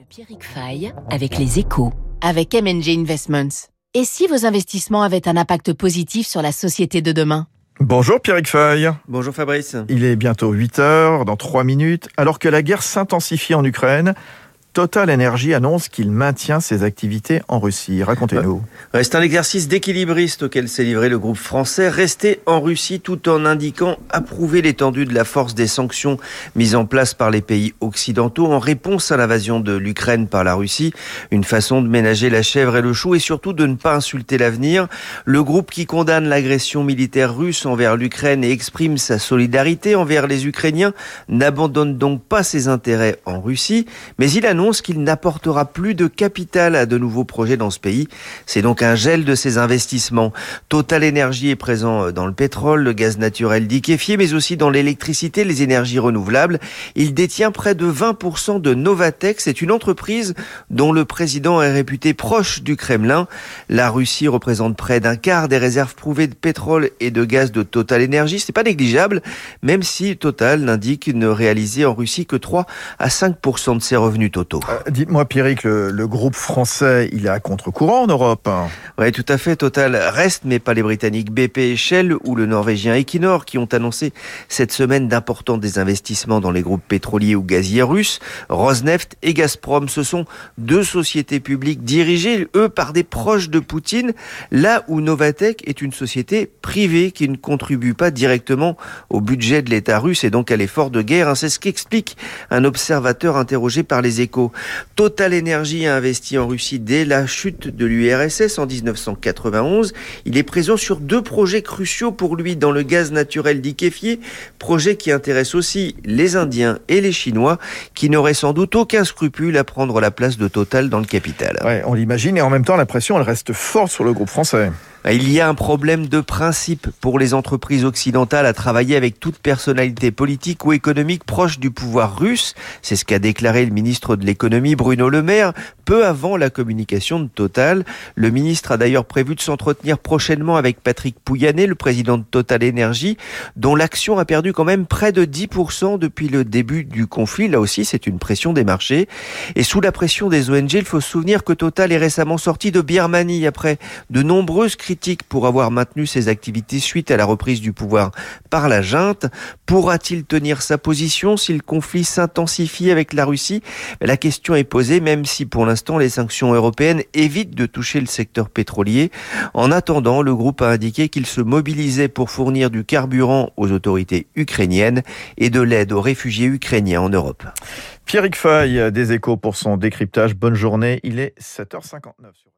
de Pierrick Fay avec les échos, avec MNG Investments. Et si vos investissements avaient un impact positif sur la société de demain? Bonjour Pierrick Fay. Bonjour Fabrice. Il est bientôt 8 heures, dans 3 minutes, alors que la guerre s'intensifie en Ukraine. Total Energy annonce qu'il maintient ses activités en Russie. Racontez-nous. C'est un exercice d'équilibriste auquel s'est livré le groupe français, rester en Russie tout en indiquant approuver l'étendue de la force des sanctions mises en place par les pays occidentaux en réponse à l'invasion de l'Ukraine par la Russie. Une façon de ménager la chèvre et le chou et surtout de ne pas insulter l'avenir. Le groupe qui condamne l'agression militaire russe envers l'Ukraine et exprime sa solidarité envers les Ukrainiens n'abandonne donc pas ses intérêts en Russie, mais il annonce qu'il n'apportera plus de capital à de nouveaux projets dans ce pays. C'est donc un gel de ses investissements. Total Energy est présent dans le pétrole, le gaz naturel liquéfié, mais aussi dans l'électricité, les énergies renouvelables. Il détient près de 20% de Novatec. C'est une entreprise dont le président est réputé proche du Kremlin. La Russie représente près d'un quart des réserves prouvées de pétrole et de gaz de Total Energy. C'est pas négligeable, même si Total n'indique ne réaliser en Russie que 3 à 5% de ses revenus totaux. Euh, dites-moi, Pierrick, le, le, groupe français, il est à contre-courant en Europe Oui, tout à fait. Total reste, mais pas les Britanniques BP et Shell ou le Norvégien Equinor qui ont annoncé cette semaine d'importants désinvestissements dans les groupes pétroliers ou gaziers russes. Rosneft et Gazprom, ce sont deux sociétés publiques dirigées, eux, par des proches de Poutine, là où Novatec est une société privée qui ne contribue pas directement au budget de l'État russe et donc à l'effort de guerre. C'est ce qu'explique un observateur interrogé par les échos. Total Energy a investi en Russie dès la chute de l'URSS en 1991. Il est présent sur deux projets cruciaux pour lui dans le gaz naturel liquéfié, projet qui intéresse aussi les Indiens et les Chinois, qui n'auraient sans doute aucun scrupule à prendre la place de Total dans le capital. On l'imagine, et en même temps, la pression, elle reste forte sur le groupe français. Il y a un problème de principe pour les entreprises occidentales à travailler avec toute personnalité politique ou économique proche du pouvoir russe. C'est ce qu'a déclaré le ministre de l'économie Bruno Le Maire peu avant la communication de Total. Le ministre a d'ailleurs prévu de s'entretenir prochainement avec Patrick Pouyanné, le président de Total Energy, dont l'action a perdu quand même près de 10% depuis le début du conflit. Là aussi, c'est une pression des marchés. Et sous la pression des ONG, il faut se souvenir que Total est récemment sorti de Birmanie après de nombreuses critique pour avoir maintenu ses activités suite à la reprise du pouvoir par la junte. Pourra-t-il tenir sa position si le conflit s'intensifie avec la Russie? La question est posée, même si pour l'instant les sanctions européennes évitent de toucher le secteur pétrolier. En attendant, le groupe a indiqué qu'il se mobilisait pour fournir du carburant aux autorités ukrainiennes et de l'aide aux réfugiés ukrainiens en Europe. Pierrick Fay des échos pour son décryptage. Bonne journée. Il est 7h59.